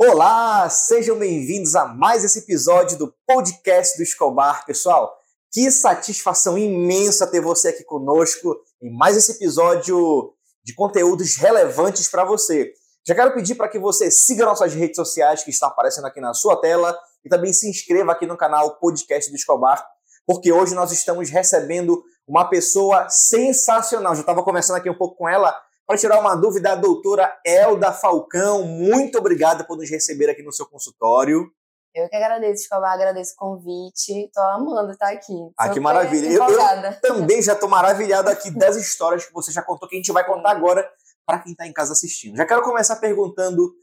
Olá, sejam bem-vindos a mais esse episódio do podcast do Escobar. Pessoal, que satisfação imensa ter você aqui conosco em mais esse episódio de conteúdos relevantes para você. Já quero pedir para que você siga nossas redes sociais que estão aparecendo aqui na sua tela e também se inscreva aqui no canal Podcast do Escobar, porque hoje nós estamos recebendo uma pessoa sensacional. Já estava conversando aqui um pouco com ela para tirar uma dúvida, a doutora Elda Falcão, muito obrigada por nos receber aqui no seu consultório. Eu que agradeço, Escobar, agradeço o convite. Tô amando estar aqui. Ah, que maravilha. Eu, eu, também já tô maravilhado aqui das histórias que você já contou, que a gente vai contar agora para quem está em casa assistindo. Já quero começar perguntando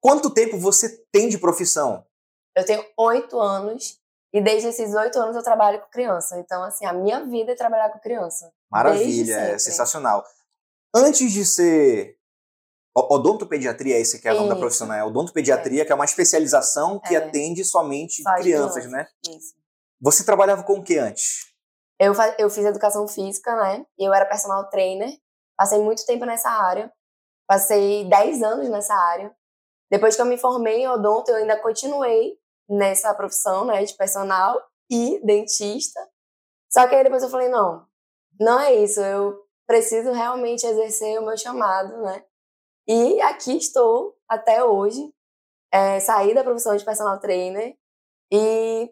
quanto tempo você tem de profissão? Eu tenho oito anos e desde esses oito anos eu trabalho com criança. Então, assim, a minha vida é trabalhar com criança. Maravilha, é sensacional. Antes de ser odontopediatria, esse que é o nome da profissão, né? Odontopediatria, é. que é uma especialização que é. atende somente crianças, né? Isso. Você trabalhava com o que antes? Eu, eu fiz educação física, né? E eu era personal trainer. Passei muito tempo nessa área. Passei 10 anos nessa área. Depois que eu me formei em odonto, eu ainda continuei nessa profissão, né? De personal e dentista. Só que aí depois eu falei, não, não é isso. Eu preciso realmente exercer o meu chamado, né? E aqui estou até hoje. É, saí da profissão de personal trainer e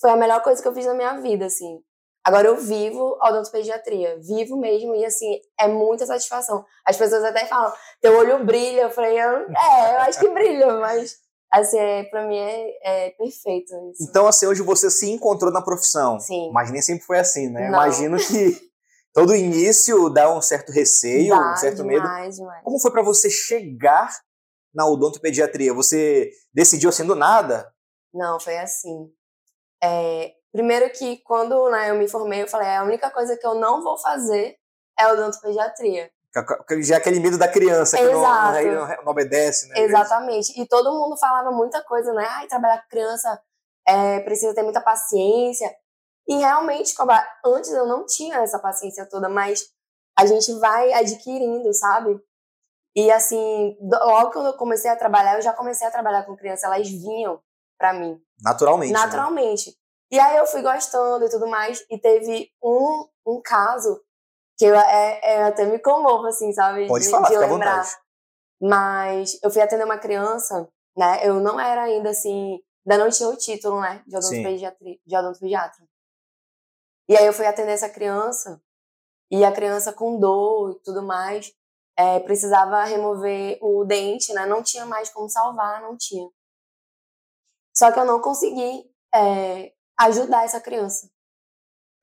foi a melhor coisa que eu fiz na minha vida, assim. Agora eu vivo odontopediatria, vivo mesmo e assim, é muita satisfação. As pessoas até falam, teu olho brilha, eu falei, é, eu acho que brilha, mas assim, é, pra mim é, é, perfeito isso. Então assim, hoje você se encontrou na profissão. Sim. Mas nem sempre foi assim, né? Não. Imagino que todo início dá um certo receio, dá, um certo demais, medo. Demais. Como foi para você chegar na odontopediatria? Você decidiu assim do nada? Não, foi assim. É, primeiro que quando né, eu me formei, eu falei, é, a única coisa que eu não vou fazer é odontopediatria. Já aquele medo da criança que não, não, não, obedece, né? Exatamente. E todo mundo falava muita coisa, né? Ai, trabalhar com criança é, precisa ter muita paciência. E realmente, antes eu não tinha essa paciência toda, mas a gente vai adquirindo, sabe? E assim, logo que eu comecei a trabalhar, eu já comecei a trabalhar com criança, elas vinham para mim. Naturalmente. Né? Naturalmente. Né? E aí eu fui gostando e tudo mais, e teve um, um caso que eu é, é, até me comovo, assim, sabe? Pode de, falar, de lembrar. Mas eu fui atender uma criança, né? Eu não era ainda assim, ainda não tinha o título, né? De odontopediatra. De odontopediatra. E aí eu fui atender essa criança, e a criança com dor e tudo mais, é, precisava remover o dente, né? Não tinha mais como salvar, não tinha. Só que eu não consegui é, ajudar essa criança.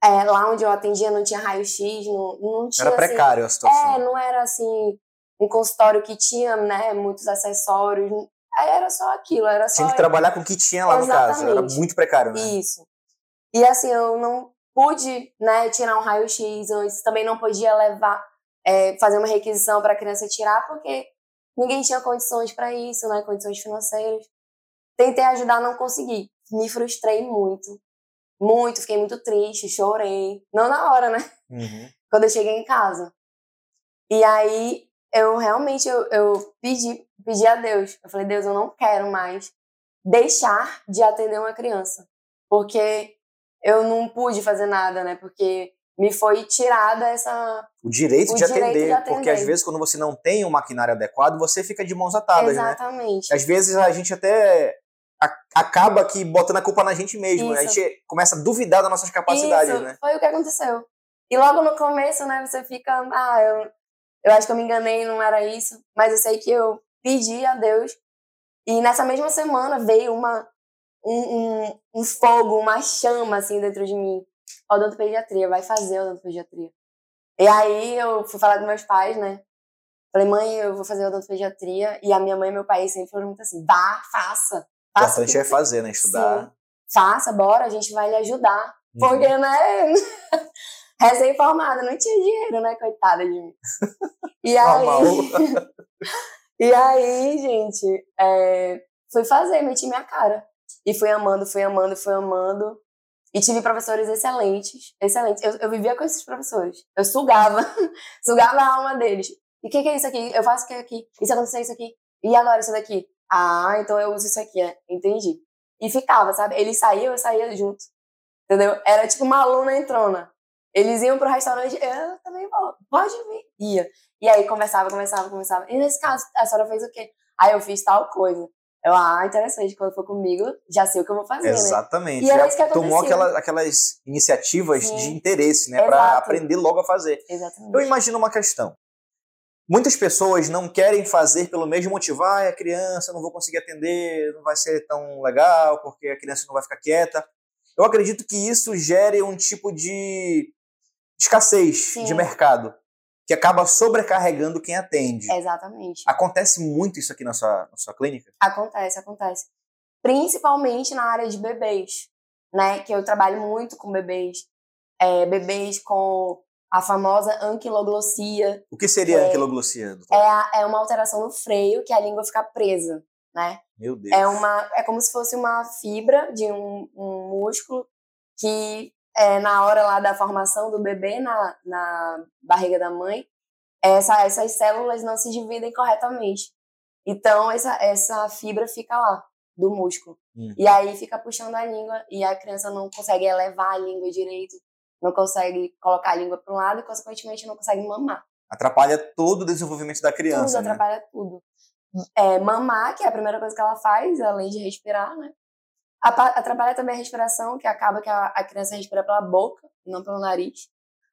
É, lá onde eu atendia não tinha raio-x, não, não tinha. Era precário assim, a situação. É, não era assim um consultório que tinha né, muitos acessórios. Era só aquilo, era só. Tinha que trabalhar com o que tinha lá Exatamente. no caso. Era muito precário, né? Isso. E assim, eu não pude né, tirar um raio-x antes, também não podia levar, é, fazer uma requisição para a criança tirar, porque ninguém tinha condições para isso, né, condições financeiras. Tentei ajudar, não consegui. Me frustrei muito. Muito, fiquei muito triste, chorei. Não na hora, né? Uhum. Quando eu cheguei em casa. E aí, eu realmente, eu, eu pedi, pedi a Deus. Eu falei, Deus, eu não quero mais deixar de atender uma criança. Porque eu não pude fazer nada, né? Porque me foi tirada essa o direito, o de, direito atender, de, atender, porque às vezes quando você não tem um maquinário adequado, você fica de mãos atadas, né? Exatamente. né? Às vezes a gente até acaba aqui botando a culpa na gente mesmo, né? A gente começa a duvidar das nossas capacidades, Isso, né? Foi o que aconteceu. E logo no começo, né, você fica, ah, eu, eu acho que eu me enganei, não era isso, mas eu sei que eu pedi a Deus. E nessa mesma semana veio uma um, um, um fogo, uma chama assim dentro de mim. Odontopediatria, vai fazer odontopediatria. E aí eu fui falar com meus pais, né? Falei, mãe, eu vou fazer odontopediatria. E a minha mãe e meu pai sempre foram muito assim, vá, faça. O importante é fazer, né? Estudar. Sim. Faça, bora, a gente vai lhe ajudar. Uhum. Porque, né? Recém-formada, não tinha dinheiro, né? Coitada de mim. E aí. e aí, gente, é, fui fazer, meti minha cara. E fui amando, fui amando, fui amando. E tive professores excelentes, excelentes. Eu, eu vivia com esses professores. Eu sugava, sugava a alma deles. E o que, que, é isso aqui? Eu faço o que aqui? Isso aconteceu isso aqui? E agora isso daqui? Ah, então eu uso isso aqui, é. entendi. E ficava, sabe? Ele saía, eu saía junto. Entendeu? Era tipo uma aluna entrona. Eles iam pro restaurante, eu também vou, pode vir. Ia. E aí conversava, conversava, conversava. E nesse caso, a senhora fez o quê? Aí eu fiz tal coisa. Eu, ah, interessante, quando for comigo, já sei o que eu vou fazer, né? Exatamente. Né? E era isso que Tomou aquela, aquelas iniciativas Sim. de interesse, né? Para aprender logo a fazer. Exatamente. Eu imagino uma questão. Muitas pessoas não querem fazer pelo mesmo motivo. Ah, a criança, não vou conseguir atender, não vai ser tão legal, porque a criança não vai ficar quieta. Eu acredito que isso gere um tipo de escassez Sim. de mercado que acaba sobrecarregando quem atende. Exatamente. Acontece muito isso aqui na sua, na sua clínica? Acontece, acontece. Principalmente na área de bebês, né? Que eu trabalho muito com bebês. É, bebês com a famosa anquiloglossia. O que seria é, anquiloglossia? É, a, é uma alteração no freio que a língua fica presa, né? Meu Deus. É, uma, é como se fosse uma fibra de um, um músculo que é, na hora lá da formação do bebê na, na barriga da mãe, essa, essas células não se dividem corretamente. Então, essa, essa fibra fica lá, do músculo. Hum. E aí fica puxando a língua e a criança não consegue elevar a língua direito, não consegue colocar a língua para um lado e, consequentemente, não consegue mamar. Atrapalha todo o desenvolvimento da criança. Tudo, né? atrapalha tudo. É, mamar, que é a primeira coisa que ela faz, além de respirar, né? Atrapalha também a respiração, que acaba que a, a criança respira pela boca, não pelo nariz.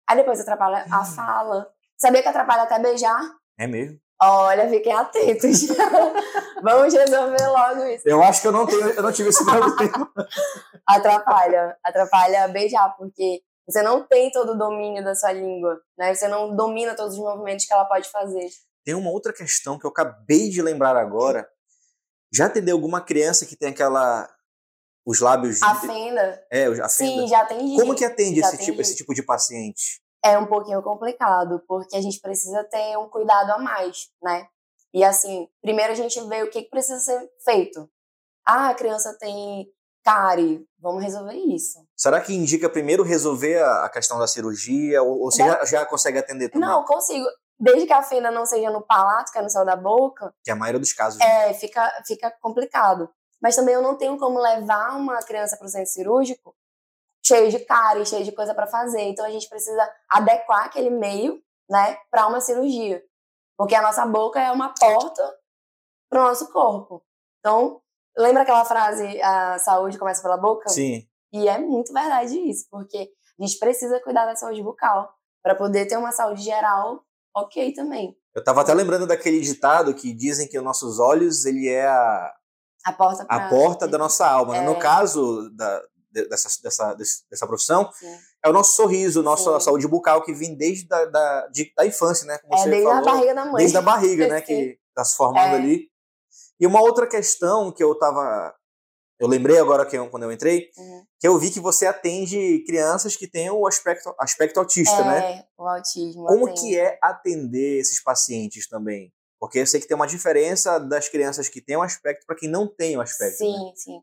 Aí depois atrapalha a hum. fala. Sabia que atrapalha até beijar? É mesmo? Olha, fiquem atentos. Vamos resolver logo isso. Eu acho que eu não, tenho, eu não tive esse problema. atrapalha. Atrapalha beijar, porque você não tem todo o domínio da sua língua, né? Você não domina todos os movimentos que ela pode fazer. Tem uma outra questão que eu acabei de lembrar agora. Já atendeu alguma criança que tem aquela os lábios. A fenda? É, a fenda. Sim, já atendi. Como que atende esse tipo, esse tipo de paciente? É um pouquinho complicado, porque a gente precisa ter um cuidado a mais, né? E assim, primeiro a gente vê o que precisa ser feito. Ah, a criança tem cárie, vamos resolver isso. Será que indica primeiro resolver a questão da cirurgia, ou, você já, já, consegue atender também? Não, consigo. Desde que a fenda não seja no palato, que é no céu da boca. Que é a maioria dos casos. É, né? fica, fica complicado mas também eu não tenho como levar uma criança para o centro cirúrgico cheio de cárie, cheio de coisa para fazer. Então a gente precisa adequar aquele meio, né, para uma cirurgia. Porque a nossa boca é uma porta para o nosso corpo. Então, lembra aquela frase, a saúde começa pela boca? Sim. E é muito verdade isso, porque a gente precisa cuidar da saúde bucal para poder ter uma saúde geral ok também. Eu estava até lembrando daquele ditado que dizem que os nossos olhos, ele é a, a porta, a porta da nossa alma. Né? É. No caso da, dessa, dessa, dessa profissão, Sim. é o nosso sorriso, nossa Sim. saúde bucal que vem desde da, da, de, da infância, né? Como é, você desde falou, a barriga da mãe. Desde a barriga, né? Que está se formando é. ali. E uma outra questão que eu tava. Eu lembrei agora que eu, quando eu entrei, uhum. que eu vi que você atende crianças que têm o aspecto, aspecto autista, é, né? É, o autismo. Como atendo. que é atender esses pacientes também? Porque eu sei que tem uma diferença das crianças que têm o um aspecto para quem não tem o um aspecto. Sim, né? sim.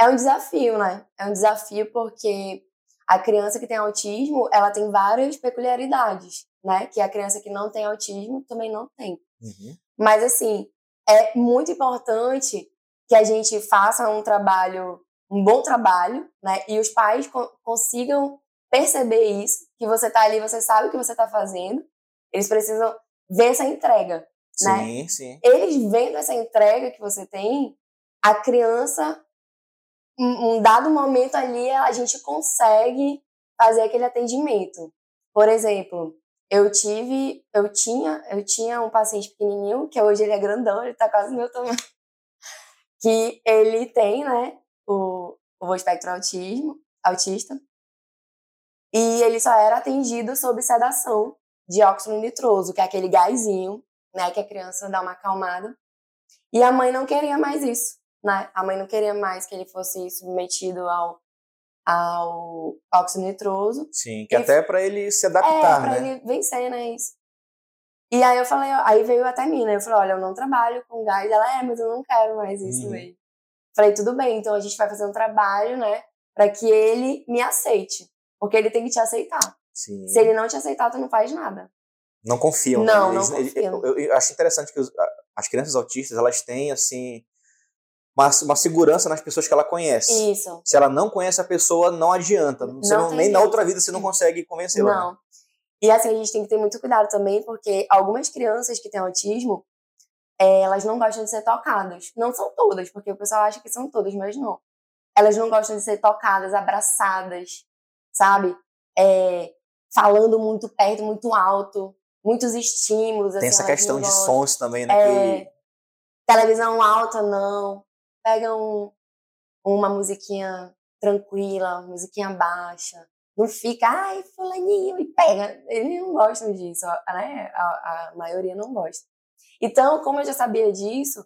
É um desafio, né? É um desafio porque a criança que tem autismo, ela tem várias peculiaridades, né? Que a criança que não tem autismo também não tem. Uhum. Mas, assim, é muito importante que a gente faça um trabalho, um bom trabalho, né? E os pais co consigam perceber isso, que você tá ali, você sabe o que você tá fazendo. Eles precisam ver essa entrega, né? Sim, sim. Eles vendo essa entrega que você tem, a criança, um, um dado momento ali, a gente consegue fazer aquele atendimento. Por exemplo, eu tive, eu tinha, eu tinha um paciente pequenininho, que hoje ele é grandão, ele tá quase meu tamanho, que ele tem, né, o, o espectro autismo, autista, e ele só era atendido sob sedação de óxido nitroso, que é aquele gásinho né? Que a criança dá uma acalmada. E a mãe não queria mais isso, né? A mãe não queria mais que ele fosse submetido ao ao óxido nitroso. Sim, que e, até para ele se adaptar, é, pra né? ele vencer, né, isso. E aí eu falei, aí veio até mim, né? Eu falei, olha, eu não trabalho com gás. Ela, é, mas eu não quero mais isso uhum. mesmo. Falei, tudo bem, então a gente vai fazer um trabalho, né? Para que ele me aceite. Porque ele tem que te aceitar. Sim. Se ele não te aceitar, tu não faz nada. Não confiam. Não, né? não confiam. Eu, eu, acho interessante que os, as crianças autistas, elas têm, assim, uma, uma segurança nas pessoas que ela conhece. Isso. Se ela não conhece a pessoa, não adianta. Você Não não- nem na jeito. outra vida você não consegue convencê-la. né? Não. E assim, a gente tem que ter muito cuidado também, porque algumas crianças que têm autismo, eh, elas não gostam de ser tocadas. Não são todas, porque o pessoal acha que são todas, mas não. Elas não gostam de ser tocadas, abraçadas, sabe? Eh, falando muito perto, muito alto, muitos estímulos. Tem assim, essa questão de sons também, né? É, que- televisão alta, não. Pega um, uma musiquinha tranquila, musiquinha baixa. Não fica, ai, fulaninho, e pega. Eles não gostam disso, né? A, a maioria não gosta. Então, como eu já sabia disso,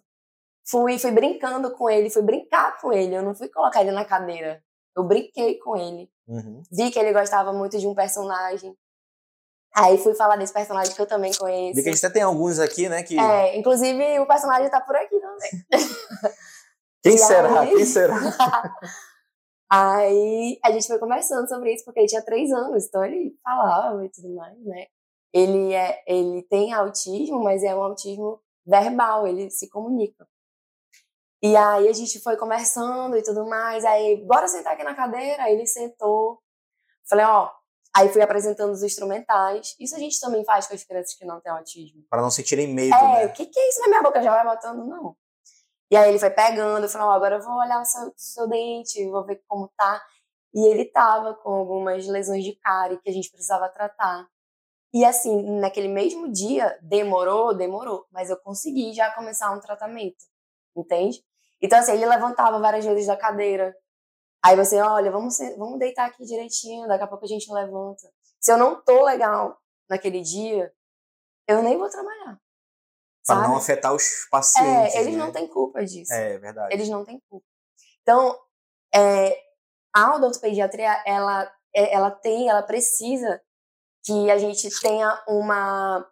fui, fui brincando com ele, fui brincar com ele. Eu não fui colocar ele na cadeira. Eu brinquei com ele. Uhum. Vi que ele gostava muito de um personagem. Aí fui falar desse personagem que eu também conheço. Que a gente até tem alguns aqui, né? Que... É, inclusive o personagem tá por aqui também. Quem será? aí- Quem será? Aí a gente foi conversando sobre isso, porque ele tinha três anos, então ele falava e tudo mais, né? Ele, é, ele tem autismo, mas é um autismo verbal, ele se comunica. E aí a gente foi conversando e tudo mais, aí, bora sentar aqui na cadeira, aí ele sentou. Falei, ó, aí fui apresentando os instrumentais. Isso a gente também faz com as crianças que não têm autismo. Para não sentirem medo, É, né? o que, que é isso na minha boca? Já vai botando? Não. E aí ele foi pegando, falei, ó, agora eu vou olhar o seu, seu dente, vou ver como tá. E ele tava com algumas lesões de cárie que a gente precisava tratar. E assim, naquele mesmo dia, demorou, demorou, mas eu consegui já começar um tratamento, entende? Então assim, ele levantava várias vezes da cadeira. Aí você, olha, vamos, vamos deitar aqui direitinho, daqui a pouco a gente levanta. Se eu não tô legal naquele dia, eu nem vou trabalhar. Para não afetar os pacientes. É, eles né? não têm culpa disso. É, verdade. Eles não têm culpa. Então, é, a odontopediatria, ela, é- ela tem, ela precisa que a gente tenha uma,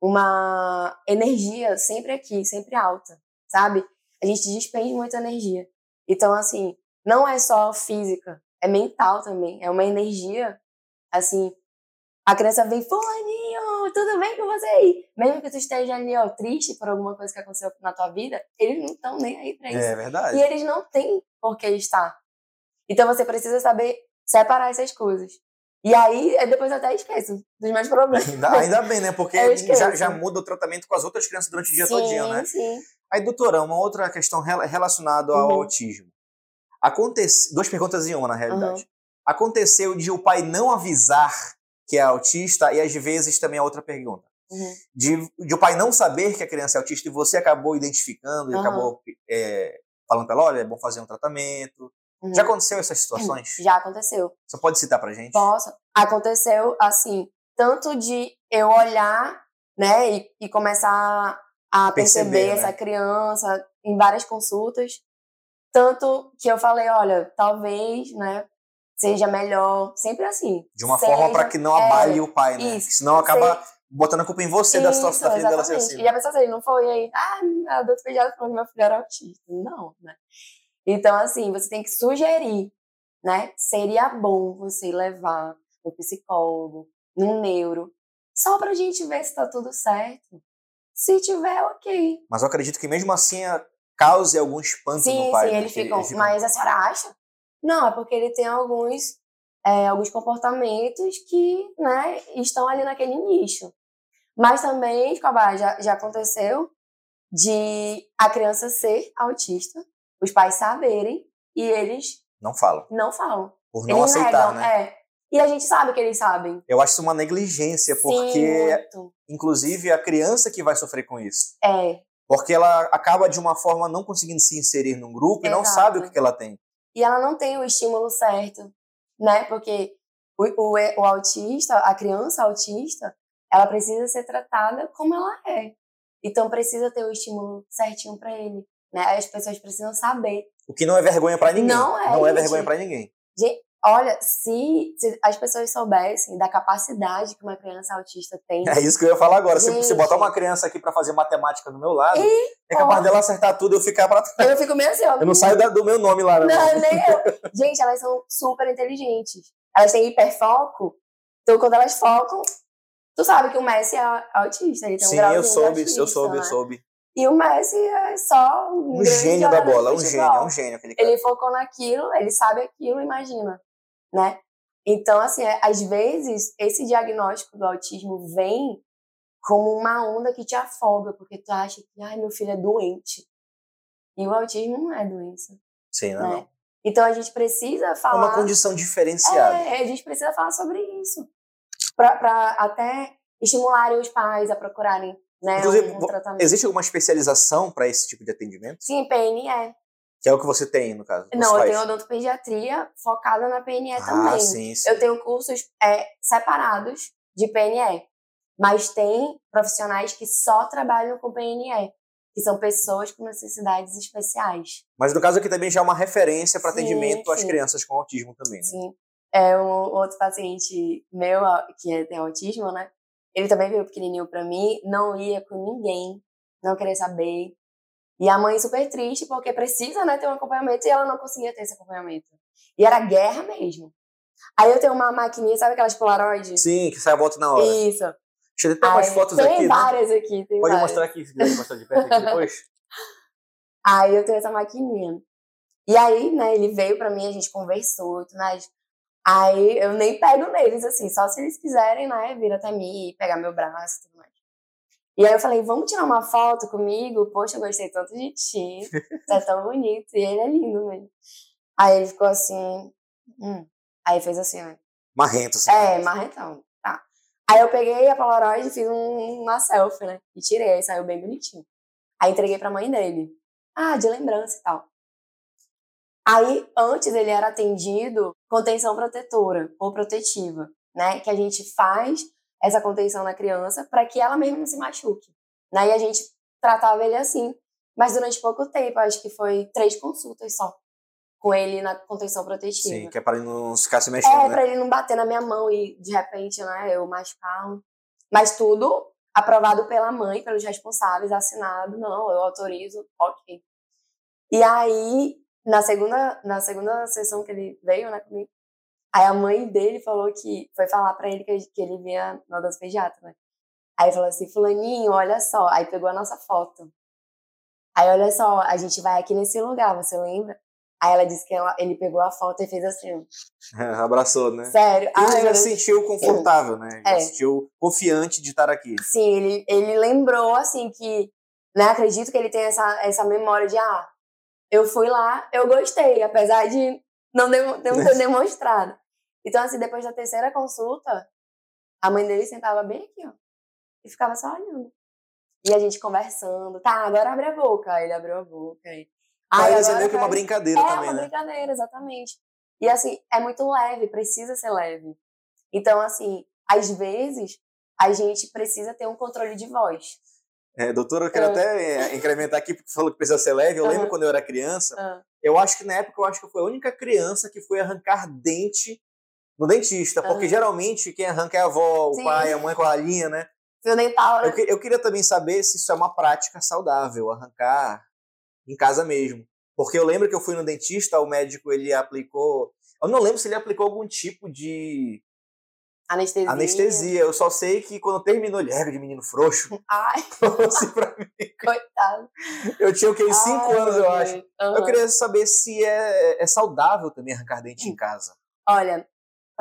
uma energia sempre aqui, sempre alta, sabe? A gente despende muita energia. Então, assim, não é só física, é mental também. É uma energia, assim, a criança vem, fulaninho, tudo bem com você aí? Mesmo que tu esteja ali, ó, triste por alguma coisa que aconteceu na tua vida, eles não estão nem aí pra isso. É verdade. E eles não têm por que estar. Então você precisa saber separar essas coisas. E aí, eu depois até esqueço dos meus problemas. Ainda, ainda bem, né? Porque Eu já, já muda o tratamento com as outras crianças durante o dia sim, todinho, né? Sim, Aí, doutora, uma outra questão rela- relacionada ao Uhum. autismo. Acontece... Duas perguntas em uma, na Uhum. realidade. Aconteceu de o pai não avisar que é autista, e às vezes também a outra pergunta. Uhum. De, de o pai não saber que a criança é autista e você acabou identificando e Aham. acabou é, falando pra ela, olha, é bom fazer um tratamento. Uhum. Já aconteceu essas situações? Já aconteceu. Você pode citar pra gente? Posso? Aconteceu, assim, tanto de eu olhar, né, e, e começar a Perceber, perceber, né? essa criança em várias consultas, tanto que eu falei, olha, talvez, né, seja melhor, sempre assim. De uma seja- forma para que não é, abale o pai, né? isso. Senão acaba botando a culpa em você da situação da filha dela ser assim. E a pessoa assim, não foi aí, ah, a doutora pediatra falou que meu filho era autista. Não, né? Então, assim, você tem que sugerir, né? Seria bom você levar no psicólogo, no neuro, só pra gente ver se tá tudo certo. Se tiver, ok. Mas eu acredito que mesmo assim a- cause algum espanto Sim, no pai. sim, eles Que ficam. ele fica- Mas a senhora acha? Não, é porque ele tem alguns, é, alguns comportamentos que né, estão ali naquele nicho. Mas também, Escobar, já, já aconteceu de a criança ser autista, os pais saberem e eles Não fala. não falam. Por não eles aceitar, negam, né? é. E a gente sabe que eles sabem. Eu acho isso uma negligência, porque, Sim, inclusive, a criança que vai sofrer com isso. É. Porque ela acaba, de uma forma, não conseguindo se inserir num grupo e não Exato. sabe o que que ela tem. e ela não tem o estímulo certo, né? Porque o, o, o autista, a criança autista, ela precisa ser tratada como ela é. Então precisa ter o estímulo certinho para ele, né? As pessoas precisam saber. O que não é vergonha pra ninguém. Não é, Não é gente. vergonha pra ninguém. Olha, se, se as pessoas soubessem da capacidade que uma criança autista tem, É isso que eu ia falar agora. Se Gente. você botar uma criança aqui pra fazer matemática do meu lado, é capaz ó. dela acertar tudo e eu ficar pra trás. eu fico meio assim, ó. Eu não saio da- do meu nome lá, né? Não, nem eu. Gente, elas são super inteligentes. Elas têm hiperfoco. Então, quando elas focam, tu sabe que o Messi é autista. Ele tem um Sim, grauzinho eu soube, autista, eu soube, eu né? soube. E o Messi é só um, um gênio da bola, um gênio, um gênio. Aquele cara. Ele focou naquilo, ele sabe aquilo, imagina, né? Então, assim, é, às vezes, esse diagnóstico do autismo vem como uma onda que te afoga, porque tu acha que, ai, meu filho é doente. E o autismo não é doença. Sim, não, né? não. Então a gente precisa falar. É uma condição diferenciada. É, a gente precisa falar sobre isso. Para até estimularem os pais a procurarem né, Inclusive, um, um tratamento. Existe alguma especialização para esse tipo de atendimento? Sim, PNE. Que é o que você tem, no caso? Não, eu tenho odontopediatria focada na PNE ah, também. Sim, sim. Eu tenho cursos é, separados de PNE. Mas tem profissionais que só trabalham com PNE que são pessoas com necessidades especiais. Mas no caso aqui também já é uma referência para atendimento sim. às crianças com autismo também, né? Sim. É um outro paciente meu que tem autismo, né? Ele também veio pequenininho para mim, não ia com ninguém, não queria saber. E a mãe super triste porque precisa, né, ter um acompanhamento e ela não conseguia ter esse acompanhamento. E era guerra mesmo. Aí eu tenho uma maquininha, sabe aquelas Polaroid? Sim, que sai a volta na hora. Isso. Deixa eu ter umas fotos tem aqui. Tem né? várias né? aqui. Tem Pode várias. mostrar aqui, se quiser mostrar de perto aqui depois. aí eu tenho essa maquininha. E aí, né, ele veio pra mim, a gente conversou e tudo mais. Aí eu nem pego neles, assim, só se eles quiserem, né, vir até mim e pegar meu braço e tudo mais. E aí eu falei, vamos tirar uma foto comigo? Poxa, eu gostei tanto de ti. Você é tão bonito. E ele é lindo mesmo. Aí ele ficou assim. Hum. Aí fez assim, né? Marrento, sim. É, marrentão. Aí eu peguei a Polaroid e fiz um, uma selfie, né? E tirei, aí saiu bem bonitinho. Aí entreguei pra mãe dele. Ah, de lembrança e tal. Aí, antes ele era atendido contenção protetora ou protetiva, né? Que a gente faz essa contenção na criança para que ela mesma não se machuque. Né? E a gente tratava ele assim. Mas durante pouco tempo, acho que foi três consultas só com ele na contenção protetiva. Sim, que é para ele não ficar se mexendo, É, né? para ele não bater na minha mão e de repente, né, eu machucar. Mas tudo aprovado pela mãe, pelos responsáveis, assinado, não, eu autorizo, ok. E aí, na segunda, na segunda sessão que ele veio, né, comigo, aí a mãe dele falou que, foi falar para ele que, que ele vinha na das pediatra, né? Aí falou assim, fulaninho, olha só, aí pegou a nossa foto. Aí olha só, a gente vai aqui nesse lugar, você lembra? Aí ela disse que ela, ele pegou a foto e fez assim. Abraçou, né? Sério. Ele já se sentiu confortável, né? Já É. se sentiu confiante de estar aqui. Sim, ele, ele lembrou, assim, que. Né, acredito que ele tem essa, essa memória de, ah, eu fui lá, eu gostei, apesar de não, demo, não ter demonstrado. Então, assim, depois da terceira consulta, a mãe dele sentava bem aqui, ó. E ficava só olhando. E a gente conversando. Tá, agora abre a boca. Aí ele abriu a boca. Aí, Aí isso é agora meio que uma brincadeira é também, uma né? brincadeira, exatamente. E assim, é muito leve, precisa ser leve. Então, assim, às vezes, a gente precisa ter um controle de voz. É, doutora, eu quero É. até é, incrementar aqui, porque falou que precisa ser leve. Eu lembro Aham. quando eu era criança, Ah, eu acho que na época, eu acho que eu fui a única criança que foi arrancar dente no dentista. Porque geralmente quem arranca é a avó, o Sim. pai, a mãe com a linha, né? fio dental, né? Eu, que- eu queria também saber se isso é uma prática saudável, arrancar em casa mesmo. Porque eu lembro que eu fui no dentista, o médico ele aplicou. Eu não lembro se ele aplicou algum tipo de Anestesia. anestesia. Eu só sei que quando terminou, ele era de menino frouxo. Ai, assim pra mim. coitado. Eu tinha o que? uns 5 Ai, anos, eu acho. Eu Aham. queria saber se é, é saudável também arrancar dente em casa. Olha,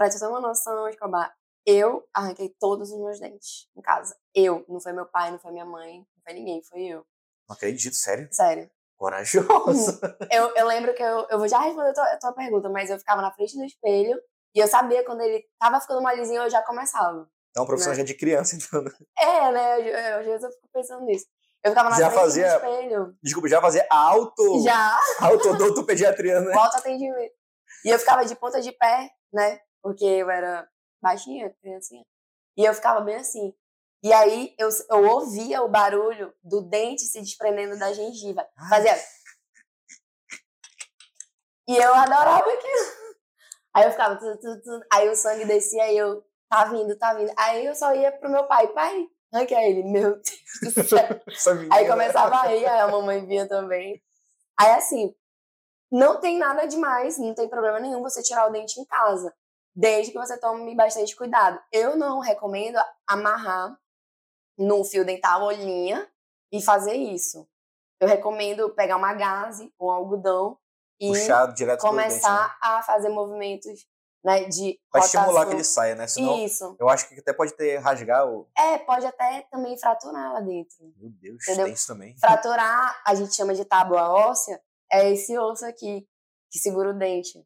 pra te ter uma noção, Escobar, eu arranquei todos os meus dentes em casa. Eu. Não foi meu pai, não foi minha mãe, não foi ninguém, foi eu. Não acredito, sério. Sério. Corajosa. Eu, eu lembro que eu, eu vou já responder a tua, a tua pergunta, mas eu ficava na frente do espelho e eu sabia quando ele tava ficando malizinho, eu já começava. É uma profissão Né? já de criança, então. né? É, né? Eu- eu- Às vezes eu fico pensando nisso. Eu ficava na Já frente fazia- do espelho. Desculpa, já fazer auto. Já, Autodontopediatria, né? volta atendimento. E eu ficava de ponta de pé, né? Porque eu era baixinha, criancinha. E eu ficava bem assim. E aí eu, eu ouvia o barulho do dente se desprendendo da gengiva. Fazia. E eu adorava aquilo. Aí eu ficava. tu, tu, tu. Aí o sangue descia e eu. Tá vindo, tá vindo. Aí eu só ia pro meu pai. Pai, arranca ele. Meu Deus do céu. Aí começava a rir, aí a mamãe vinha também. Aí assim, não tem nada demais, não tem problema nenhum você tirar o dente em casa, desde que você tome bastante cuidado. Eu não recomendo amarrar no fio dental ou linha, e fazer isso. Eu recomendo pegar uma gaze ou um algodão e direto pelo dente, né? começar a fazer movimentos né, de Pra rotação. estimular que ele saia, né? Senão, Isso. eu acho que até pode ter rasgar o. É, pode até também fraturar lá dentro. Meu Deus, Entendeu? tem isso também. Fraturar, a gente chama de tábua óssea, é esse osso aqui que segura o dente.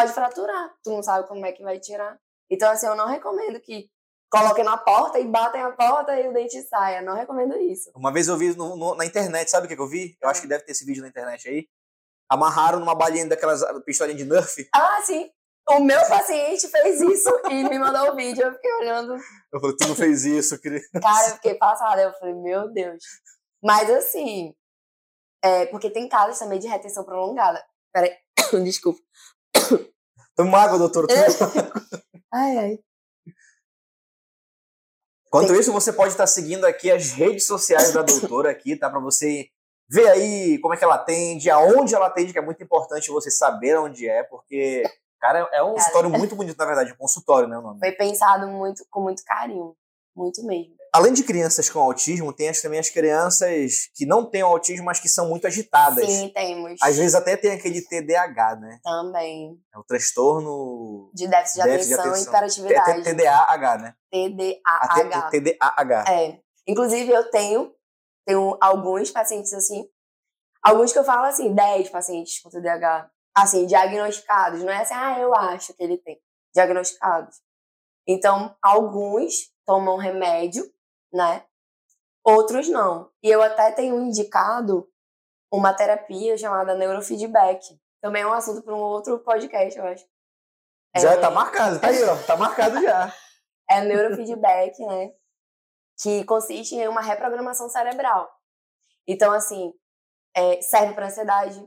Pode fraturar, tu não sabe como é que vai tirar. Então, assim, eu não recomendo que coloquem na porta e batem a porta e o dente saia. Não recomendo isso. Uma vez eu vi no- no- na internet, sabe o que, que eu vi? Eu Ah. acho que deve ter esse vídeo na internet aí. Amarraram numa balinha daquelas pistolinhas de Nerf. Ah, sim. O meu paciente fez isso e me mandou o vídeo. Eu fiquei olhando. Eu falei, tu não fez isso, querido. Cara, eu fiquei passada. Eu falei, meu Deus. Mas assim, é, porque tem casos também de retenção prolongada. Peraí, desculpa. Toma água, doutor. Ai, ai. Enquanto Tem- isso, você pode estar seguindo aqui as redes sociais da doutora aqui, tá? Pra você ver aí como é que ela atende, aonde ela atende, que é muito importante você saber onde é, porque, cara, é um consultório muito bonito, na verdade, um consultório, né, o nome. Foi pensado muito, com muito carinho. Muito mesmo. Além de crianças com autismo, tem as, também as crianças que não têm autismo, mas que são muito agitadas. Sim, temos. Às vezes até tem aquele TDAH, né? Também. É o transtorno De déficit de Déficit de atenção, e atenção. hiperatividade. TDAH, né? TDAH. TDAH. É. Inclusive, eu tenho, tenho alguns pacientes assim. Alguns que eu falo assim, 10 pacientes com TDAH. Assim, diagnosticados. Não é assim, ah, eu acho que ele tem. Diagnosticados. Então, alguns tomam remédio, né? Outros não. E eu até tenho indicado uma terapia chamada neurofeedback. Também é um assunto para um outro podcast, eu acho. Já É, tá marcado, tá aí, ó. Tá marcado já. é neurofeedback, né? Que consiste em uma reprogramação cerebral. Então, assim, é, serve para ansiedade,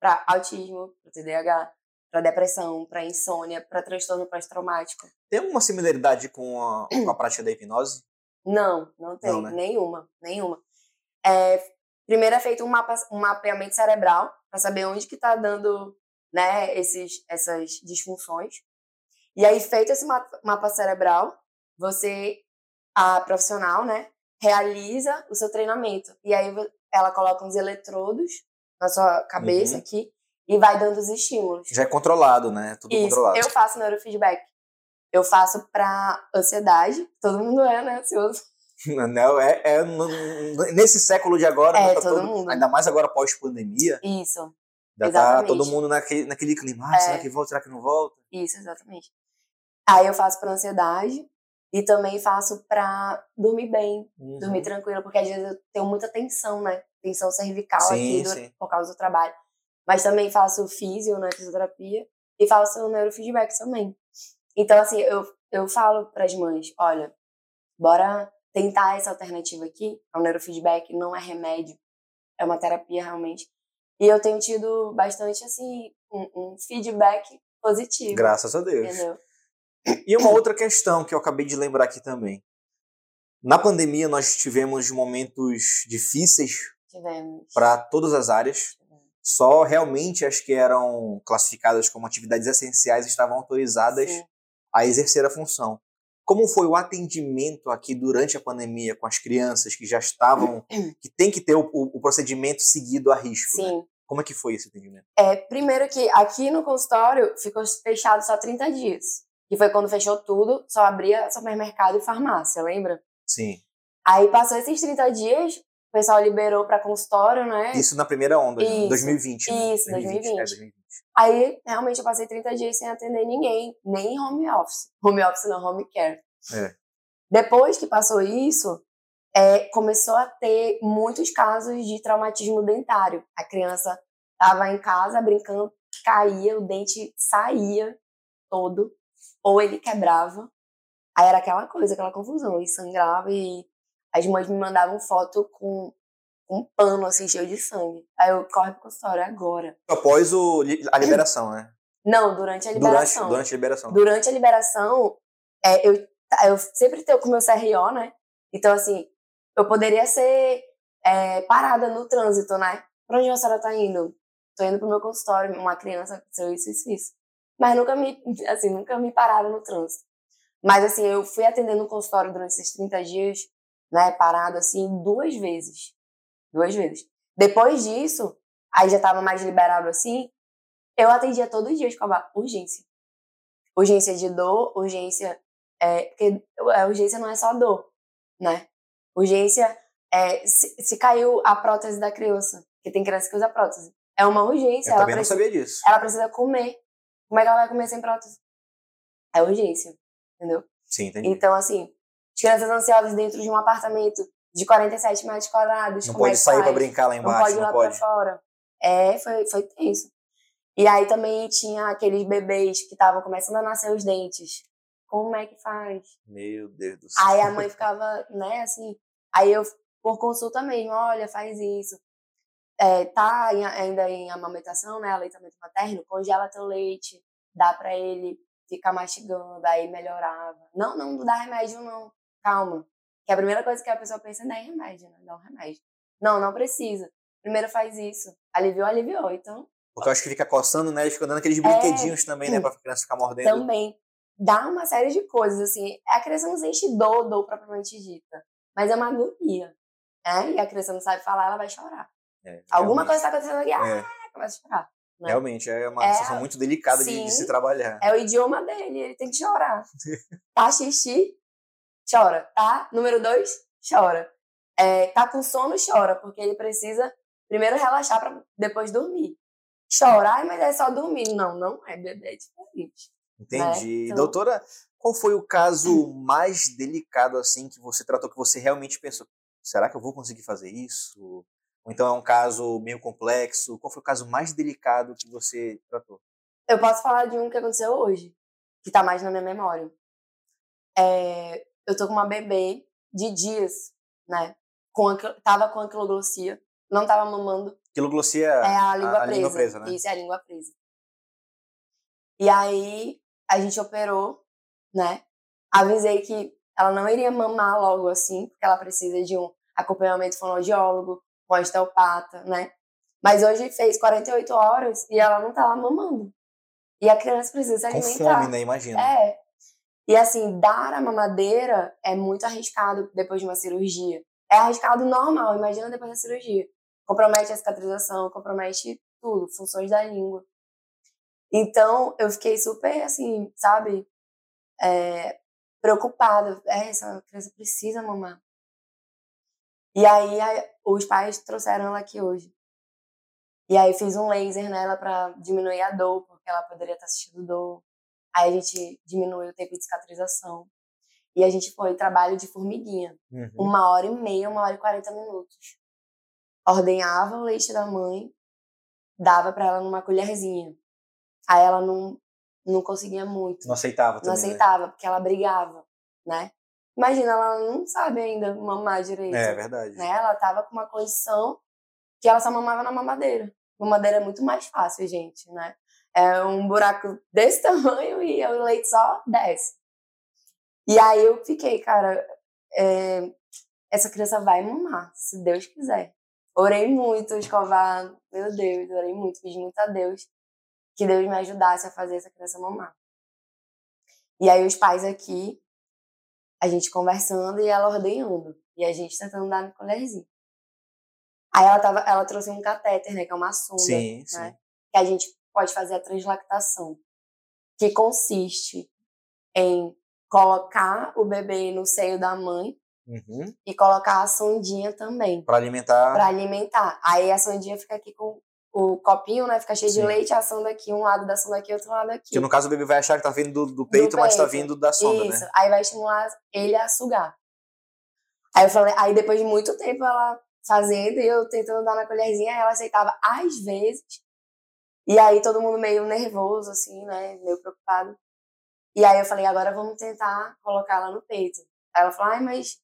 para autismo, para TDAH, para depressão, para insônia, para transtorno pós-traumático. Tem alguma similaridade com a, com a prática da hipnose? Não, não tem, Não, né? nenhuma, nenhuma. É, primeiro é feito um, mapa, um mapeamento cerebral para saber onde que está dando né, esses, essas disfunções. E aí, feito esse mapa, mapa cerebral, você, a profissional, né, realiza o seu treinamento. E aí ela coloca uns eletrodos na sua cabeça Uhum. aqui e vai dando os estímulos. Já é controlado, né? Tudo Isso, controlado. eu faço neurofeedback. Eu faço para ansiedade. Todo mundo é, né, ansioso. Não, é, é no- nesse século de agora, É, né, tá todo mundo. ainda mais agora pós-pandemia, Isso. já tá Exatamente. todo mundo naquele, naquele clima. Ah, É. será que volta, será que não volta? Isso, exatamente. Aí eu faço pra ansiedade e também faço pra dormir bem, Uhum. dormir tranquilo, porque às vezes eu tenho muita tensão, né? Tensão cervical Sim, aqui do- sim. por causa do trabalho. Mas também faço físio, né? Fisioterapia. E faço neurofeedback também. Então, assim, eu, eu falo pras mães, olha, bora tentar essa alternativa aqui. O neurofeedback não é remédio, é uma terapia realmente. E eu tenho tido bastante, assim, um, um feedback positivo. Graças a Deus. Entendeu? E uma outra questão que eu acabei de lembrar aqui também. Na pandemia, nós tivemos momentos difíceis para todas as áreas. Só realmente as que eram classificadas como atividades essenciais estavam autorizadas Sim. A exercer a função. Como foi o atendimento aqui durante a pandemia com as crianças que já estavam, que tem que ter o, o- procedimento seguido a risco? né? Sim. Como é que foi esse atendimento? É, primeiro que aqui no consultório ficou fechado só 30 dias. Que foi quando fechou tudo, só abria supermercado e farmácia, lembra? Sim. Aí passou esses 30 dias, o pessoal liberou para consultório, né? Isso na primeira onda, Isso. 2020. né? Isso, 2020. É, 2020. Aí, realmente, eu passei 30 dias sem atender ninguém, nem em home office. Home office não, home care. É. Depois que passou isso, é, começou a ter muitos casos de traumatismo dentário. A criança estava em casa brincando, caía, o dente saía todo, ou ele quebrava. Aí era aquela coisa, aquela confusão, e sangrava e as mães me mandavam foto com um pano assim cheio de sangue. Aí eu corre pro consultório agora. Após o, a liberação, né? Não, durante a Durante, liberação. durante a liberação. Durante a liberação, é, eu, eu sempre tenho com o meu CRO, né? Então, assim, eu poderia ser é, parada no trânsito, né? Pra onde a senhora tá indo? Tô indo pro meu consultório, uma criança aconteceu isso, isso, isso. Mas nunca me, assim, nunca me pararam no trânsito. Mas, assim, eu fui atendendo no consultório durante esses 30 dias, né? Parado, assim, duas vezes. Duas vezes. Depois disso, aí já tava mais liberado assim, eu atendia todos os dias com a urgência. Urgência de dor, urgência. É, porque a urgência não é só dor, né? Urgência é se, se caiu a prótese da criança, que tem criança que usa prótese. É uma urgência. Eu ela também precisa, não sabia disso. Ela precisa comer. Como é que ela vai comer sem prótese? É urgência, entendeu? Sim, entendi. Então, assim, as crianças ansiosas dentro de um apartamento de 47 metros quadrados. Não é pode que sair pra faz? brincar lá Não embaixo, pode ir não lá pode. pra fora. É, foi, foi tenso. E aí também tinha aqueles bebês que estavam começando a nascer os dentes. Como é que faz? Meu Deus do céu. Aí a mãe ficava, né, assim. Aí eu, por consulta mesmo, olha, faz isso. É, tá em- ainda em amamentação, né, aleitamento materno, congela teu leite, dá pra ele ficar mastigando, aí melhorava. Não, não, não dá remédio, não. Calma. Que a primeira coisa que a pessoa pensa é dar remédio, né? Dar um remédio. Não, não precisa. Primeiro faz isso. Aliviou, aliviou. Então, Porque eu acho que fica coçando, né? Eles ficam dando aqueles É. brinquedinhos também, né? Pra criança ficar mordendo. também dá uma série de coisas, assim. A criança não sente dor, dor propriamente dita. Mas é uma agonia. Né? E a criança não sabe falar, ela vai chorar. É, Alguma coisa tá acontecendo aqui, ah, É, começa a chorar. né? realmente, é uma É, situação muito delicada de, de se trabalhar. É o idioma dele, ele tem que chorar. Tá xixi, chora. Tá? Número dois, chora. É, tá com sono, chora, porque ele precisa primeiro relaxar para depois dormir. Chorar, mas é só dormir. Não, não é bebê, é diferente. Entendi. Então- Doutora, qual foi o caso mais delicado, assim, que você tratou, que você realmente pensou, será que eu vou conseguir fazer isso? Ou então é um caso meio complexo? Qual foi o caso mais delicado que você tratou? Eu posso falar de um que aconteceu hoje, que tá mais na minha memória. É, eu tô com uma bebê de dias, né? Com anqui- tava com anquiloglossia, não tava mamando, Quiloglossia é a língua a presa. língua presa, né? Isso, é a língua presa. E aí, a gente operou, né? Avisei que ela não iria mamar logo assim, porque ela precisa de um acompanhamento fonoaudiólogo, com osteopata, né? Mas hoje fez 48 horas e ela não tava mamando. E a criança precisa se com alimentar. fome, né? Imagina. É. E assim, dar a mamadeira é muito arriscado depois de uma cirurgia. É arriscado normal, imagina depois da cirurgia. Compromete a cicatrização, compromete tudo, funções da língua. Então, eu fiquei super, assim, sabe, é, preocupada. É, essa criança precisa mamar. E aí, a- os pais trouxeram ela aqui hoje. E aí, fiz um laser nela pra diminuir a dor, porque ela poderia estar sentindo dor. Aí, a gente diminuiu o tempo de cicatrização. E a gente foi trabalho de formiguinha. Uhum. Uma hora e meia, uma hora e quarenta minutos. Ordenhava o leite da mãe, dava pra ela numa colherzinha. Aí ela não, não conseguia muito. Não aceitava não também, né? aceitava, porque ela brigava, né? Imagina, ela não sabe ainda mamar direito. É verdade. Né? Ela tava com uma condição que ela só mamava na mamadeira. Mamadeira é muito mais fácil, gente, né? É um buraco desse tamanho e o leite só desce. E aí eu fiquei, cara, é, essa criança vai mamar, se Deus quiser. Orei muito, escovar, meu Deus, orei muito, pedi muito a Deus que Deus me ajudasse a fazer essa criança mamar. E aí os pais aqui, a gente conversando e ela ordenhando. E a gente tentando dar no colherzinho. Aí ela, tava, ela trouxe um catéter, né? Que é uma sonda. Sim, sim. né, Que a gente pode fazer a translactação. Que consiste em colocar o bebê no seio da mãe Uhum. e colocar a sondinha também. Pra alimentar. Pra alimentar. Aí a sondinha fica aqui com o copinho, né? Fica cheio Sim. de leite, a sonda aqui, um lado da sonda aqui, outro lado aqui. Que no caso o bebê vai achar que tá vindo do, do peito, mas tá peito. vindo da sonda, Isso. né? Aí vai estimular ele a sugar. Aí eu falei, aí depois de muito tempo ela fazendo e eu tentando dar na colherzinha, ela aceitava às vezes. E aí todo mundo meio nervoso, assim, né? Meio preocupado. E aí eu falei, agora vamos tentar colocar ela no peito. Aí ela falou, ai, mas,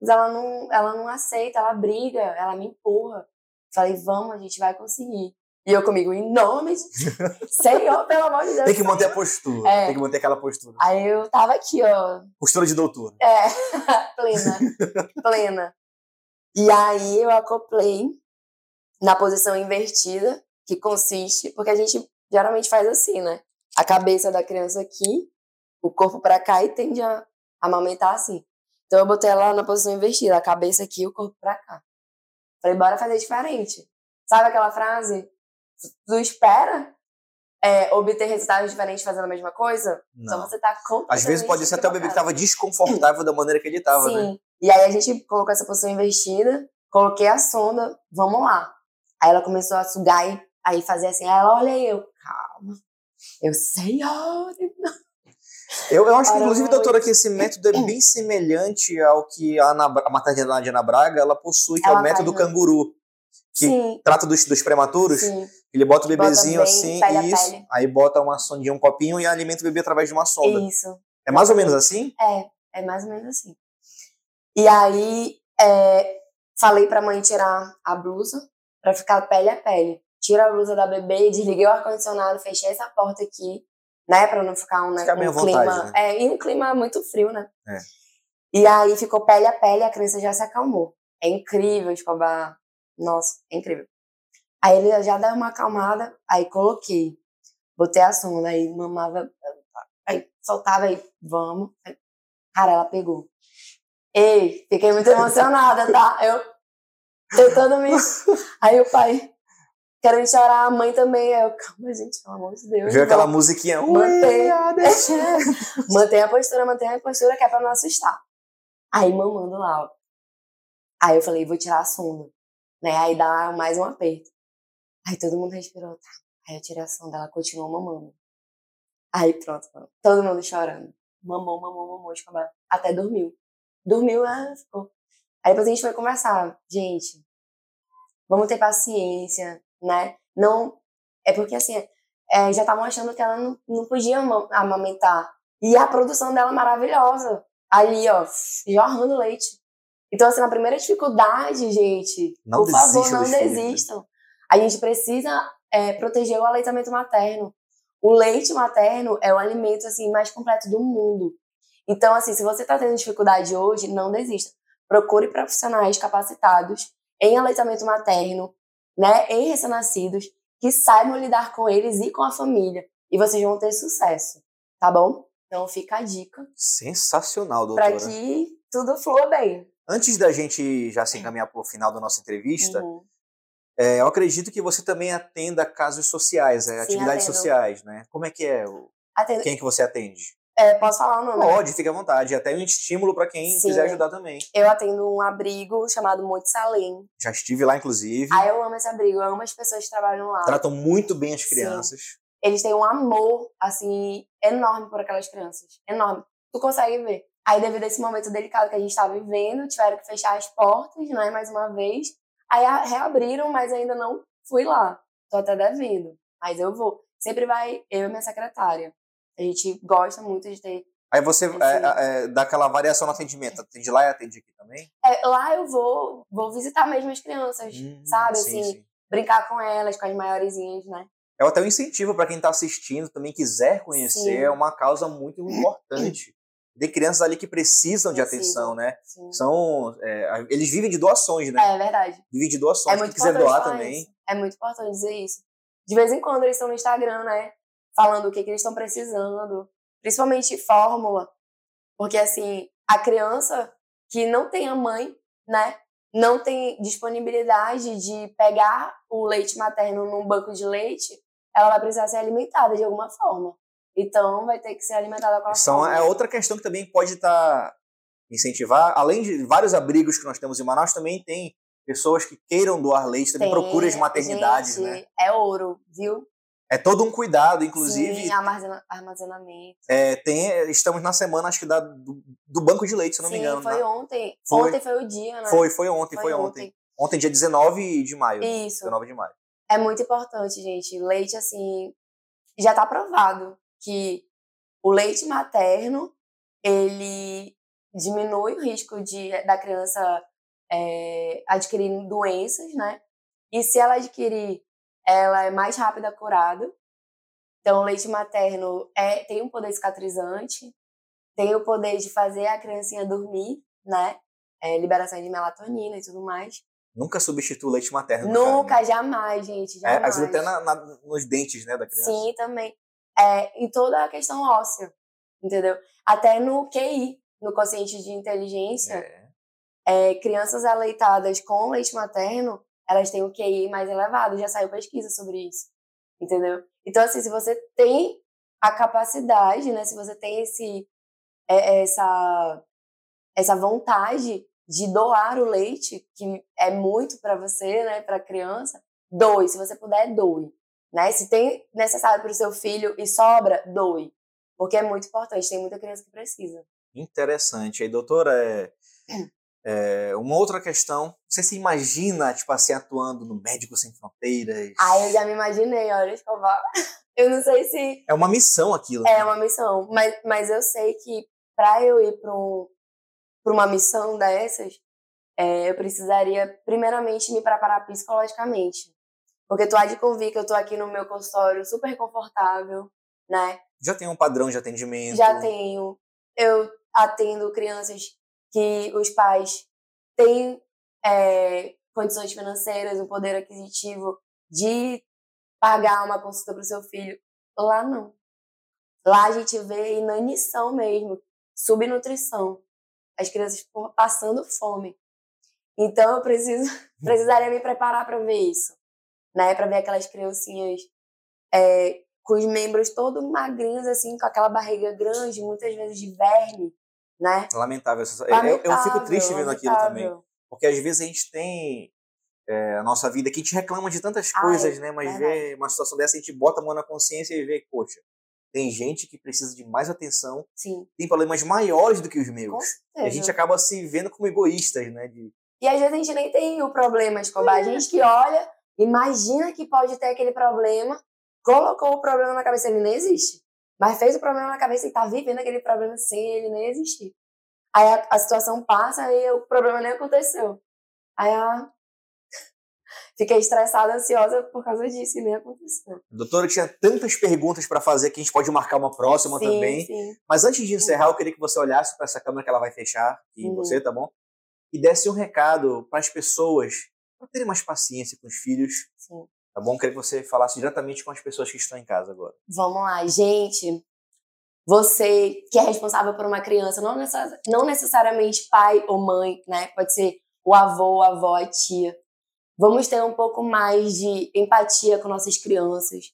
mas ela, não, ela não aceita, ela briga, ela me empurra. Falei, vamos, a gente vai conseguir. E eu comigo, em nome de Senhor, pelo amor de Deus. Tem que manter a postura. É. Tem que manter aquela postura. Aí eu tava aqui, ó, Postura de doutor. é, plena, plena. E aí eu acoplei na posição invertida, que consiste, porque a gente geralmente faz assim, né? A cabeça da criança aqui, o corpo pra cá e tende a amamentar assim. Então eu botei ela na posição invertida, a cabeça aqui e o corpo pra cá. Falei, bora fazer diferente. Sabe aquela frase? Tu espera é, obter resultados diferentes fazendo a mesma coisa? Não. Então você tá completamente Às vezes pode ser até o bebê que tava desconfortável da maneira que ele tava, Sim. né? E aí a gente colocou essa posição invertida, coloquei a sonda, vamos lá. Aí ela começou a sugar e aí fazer assim, ela olha aí, eu, calma. Eu sei, olha. Eu, eu acho que, inclusive, doutora, que esse método é bem semelhante ao que a, Ana, a maternidade Ana Braga ela possui, que é Ela o método faz, né? canguru. Que Sim, trata dos, dos prematuros. sim. Ele bota o Bota bebezinho bem assim, a isso. Aí bota uma sondinha, um copinho e alimenta o bebê através de uma sonda. Isso. É mais ou menos assim? É, é mais ou menos assim. E aí, é, falei pra mãe tirar a blusa pra ficar pele a pele. Tira a blusa da bebê, desliguei o ar-condicionado, fechei essa porta aqui, né? Pra não ficar um, né, Ficar bem um vontade, clima. né? É, e um clima muito frio, né? É. E aí ficou pele a pele, a criança já se acalmou. É incrível, Escobar. Nossa, é incrível. Aí ele já deu uma acalmada, aí coloquei. Botei a sonda, aí mamava, aí soltava, aí vamos. Aí, cara, ela pegou. Ei, fiquei muito emocionada, tá? Eu tentando me. Aí o pai querendo chorar, a mãe também. Aí eu, calma, gente, pelo amor de Deus. Viu aquela musiquinha? Mantém. Champions. Mantém a postura, mantém a postura, que é pra não assustar. Aí mamando lá, ó. Aí eu falei, vou tirar a sonda. Né? Aí dá mais um aperto. Aí todo mundo respirou, tá. Aí eu tirei a sonda, ela continuou mamando. Aí pronto, mano. todo mundo chorando. Mamou, mamou, mamou, escobar. Até dormiu. Dormiu, ah, ficou. Aí depois a gente foi conversar. Gente, vamos ter paciência, né? Não. É porque assim, é, já estavam achando que ela não, não podia ama- amamentar. E a produção dela é maravilhosa. Ali, ó, jorrando leite. Então, assim, na primeira dificuldade, gente, Não por favor, não desistam. A gente precisa é, proteger o aleitamento materno. O leite materno é o alimento assim mais completo do mundo. Então, assim, se você está tendo dificuldade hoje, não desista. Procure profissionais capacitados em aleitamento materno, né, em recém-nascidos, que saibam lidar com eles e com a família. E vocês vão ter sucesso, tá bom? Então fica a dica Sensacional, para doutora. que tudo flua bem. Antes da gente já se encaminhar para o final da nossa entrevista, Uhum. é, eu acredito que você também atenda casos sociais, é, Sim, atividades atendo. sociais, né? Como é que é? o- Atendo- Quem que você atende? É, posso falar o nome? Pode, fique à vontade. Até um estímulo para quem Sim. quiser ajudar também. Eu atendo um abrigo chamado Monte Salem. Já estive lá, inclusive. Aí eu amo esse abrigo, eu amo as pessoas que trabalham lá. Tratam muito bem as Sim. crianças. Eles têm um amor, assim, enorme por aquelas crianças. Enorme. Tu consegue ver. Aí, devido a esse momento delicado que a gente tá vivendo, tiveram que fechar as portas, né, mais uma vez. Aí reabriram, mas ainda não fui lá. Tô até devendo. Mas eu vou. Sempre vai eu e minha secretária. A gente gosta muito de ter. Aí você Sim. é, é, dá aquela variação no atendimento. Atende lá e atende aqui também? É, lá eu vou, vou visitar mesmo as crianças, Hum, sabe? sim, assim, sim. brincar com elas, com as maiorzinhas, né? É até um incentivo para quem está assistindo, também quiser conhecer. Sim. É uma causa muito importante. Tem crianças ali que precisam de atenção, né? Sim. São, é, eles vivem de doções, né? É verdade. Vivem de doações. É Quem quiser doar também. isso. É muito importante dizer isso. De vez em quando eles estão no Instagram, né? Falando o que, que eles estão precisando. Principalmente fórmula. Porque, assim, a criança que não tem a mãe, né? Não tem disponibilidade de pegar o leite materno num banco de leite, ela vai precisar ser alimentada de alguma forma. Então, vai ter que ser alimentada com a São, fórmula. é outra questão que também pode estar incentivar. Além de vários abrigos que nós temos em Manaus, também tem pessoas que queiram doar leite, também Tem, procuram as maternidades, gente, né? É ouro, viu? É todo um cuidado, inclusive. Sim, armazena- armazenamento. é, tem, estamos na semana, acho que da, do, do banco de leite, se não Sim, me engano. foi né? ontem. Foi. Ontem foi o dia, né? Foi, foi ontem, foi, ontem. Ontem, dia 19 de maio. Isso. 19 de maio. É muito importante, gente. Leite, assim, já tá provado que o leite materno, ele diminui o risco de, da criança é, adquirir doenças, né? E se ela adquirir, ela é mais rápida curada. Então, o leite materno é, tem um poder cicatrizante, tem o poder de fazer a criancinha dormir, né? É, liberação de melatonina e tudo mais. Nunca substitua o leite materno. do cara, Nunca, né? jamais, gente. É, Jamais. ajuda até na- na- nos dentes, né, da criança. Sim, também. É, em toda a questão óssea, entendeu? Até no QI, no consciente de inteligência, É. é, crianças aleitadas com leite materno, elas têm o QI mais elevado. Já saiu pesquisa sobre isso, entendeu? Então, assim, se você tem a capacidade, né? Se você tem esse, é, essa, essa vontade de doar o leite, que é muito para você, né? Para a criança, doe. Se você puder, doe. Né? Se tem necessário para o seu filho e sobra, doe. Porque é muito importante, tem muita criança que precisa. Interessante. Aí, doutora, é, é, uma outra questão, você se imagina, tipo assim, atuando no Médicos Sem Fronteiras? Ah, eu já me imaginei, olha, escovar. Eu não sei se... É uma missão aquilo. É né? uma missão, mas, mas eu sei que para eu ir para um, uma missão dessas, é, eu precisaria primeiramente me preparar psicologicamente. Porque tu há de convir que eu tô aqui no meu consultório super confortável, né? Já tem um padrão de atendimento? Já tenho. Eu atendo crianças que os pais têm é, condições financeiras, um poder aquisitivo de pagar uma consulta para o seu filho. Lá não. Lá a gente vê inanição mesmo, subnutrição. As crianças passando fome. Então eu preciso, precisaria me preparar para ver isso, né? Para ver aquelas criancinhas é, com os membros todos magrinhos, assim, com aquela barriga grande, muitas vezes de verme, né? Lamentável. Lamentável eu, eu fico triste vendo aquilo também. Porque às vezes a gente tem é, a nossa vida que a gente reclama de tantas coisas, Ai, né? Mas vê uma situação dessa, a gente bota a mão na consciência e vê, poxa, tem gente que precisa de mais atenção, Sim. tem problemas maiores do que os meus. E a gente acaba se vendo como egoístas, né? De... E às vezes a gente nem tem o problema, Escobar. A gente que olha, imagina que pode ter aquele problema, colocou o problema na cabeça, ele nem existe. Mas fez o problema na cabeça e tá vivendo aquele problema sem ele nem existir. Aí a, a situação passa e o problema nem aconteceu. Aí a, fiquei estressada, ansiosa por causa disso e nem aconteceu. Doutora, tinha tantas perguntas para fazer que a gente pode marcar uma próxima sim, também. Sim. Mas antes de encerrar, eu queria que você olhasse para essa câmera que ela vai fechar e uhum. você, tá bom? E desse um recado para as pessoas, para terem mais paciência com os filhos. Sim. Tá bom? Queria que você falasse diretamente com as pessoas que estão em casa agora. Vamos lá, gente. Você que é responsável por uma criança, não, necess não necessariamente pai ou mãe, né? Pode ser o avô, a avó, a tia. Vamos ter um pouco mais de empatia com nossas crianças.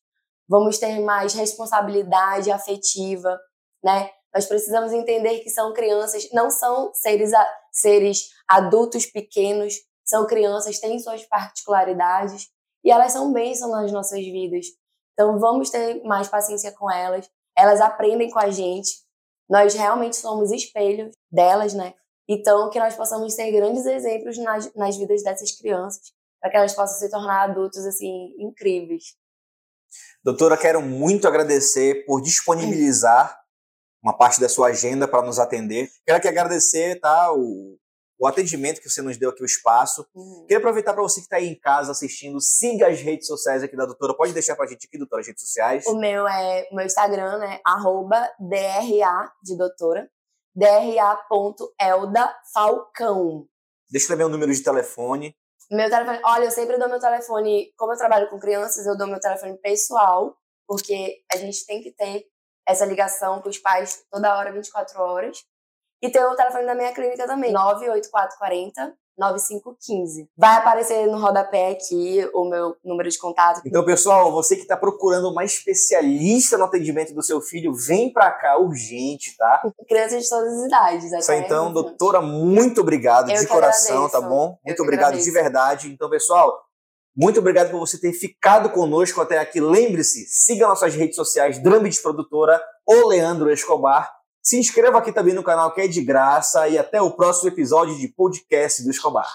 Vamos ter mais responsabilidade afetiva, né? Nós precisamos entender que são crianças, não são seres, seres adultos pequenos, são crianças, têm suas particularidades e elas são bênçãos nas nossas vidas. Então vamos ter mais paciência com elas. Elas aprendem com a gente. Nós realmente somos espelhos delas, né? Então que nós possamos ser grandes exemplos nas, nas vidas dessas crianças para que elas possam se tornar adultos assim incríveis. Doutora, quero muito agradecer por disponibilizar uma parte da sua agenda para nos atender. Quero aqui agradecer tá, o, o atendimento que você nos deu aqui, o espaço. Uhum. Queria aproveitar para você que está aí em casa assistindo, siga as redes sociais aqui da doutora. Pode deixar para a gente aqui, doutora, as redes sociais. O meu é, o meu Instagram é arroba DRA de doutora, DRA.eldafalcão. Deixa também o número de telefone. Meu telefone, olha, eu sempre dou meu telefone, como eu trabalho com crianças, eu dou meu telefone pessoal, porque a gente tem que ter essa ligação com os pais toda hora, 24 horas. E tem o telefone da minha clínica também, 98440 9515. Vai aparecer no rodapé aqui o meu número de contato. Então, pessoal, você que está procurando uma especialista no atendimento do seu filho, vem para cá urgente, tá? Crianças de todas as idades. Só então, doutora, muito obrigado Eu de coração, agradeço. tá bom? Muito obrigado de verdade. Então, pessoal, muito obrigado por você ter ficado conosco até aqui. Lembre-se, siga nossas redes sociais, Drambit Produtora ou Leandro Escobar. Se inscreva aqui também no canal que é de graça e até o próximo episódio de podcast do Escobar.